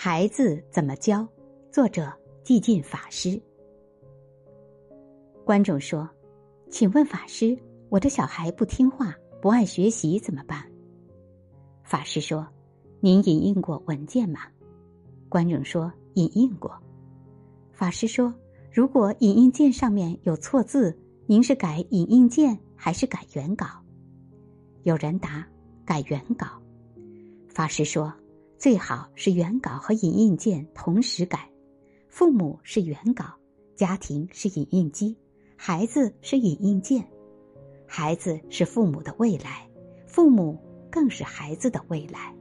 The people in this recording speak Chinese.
孩子怎么教？作者寂静法师。观众说：“请问法师，我的小孩不听话，不爱学习怎么办？”法师说：“您影印过文件吗？”观众说：“影印过。”法师说：“如果影印件上面有错字，您是改影印件还是改原稿？”有人答：“改原稿。”法师说。最好是原稿和影印件同时改，父母是原稿，家庭是影印机，孩子是影印件，孩子是父母的未来，父母更是孩子的未来。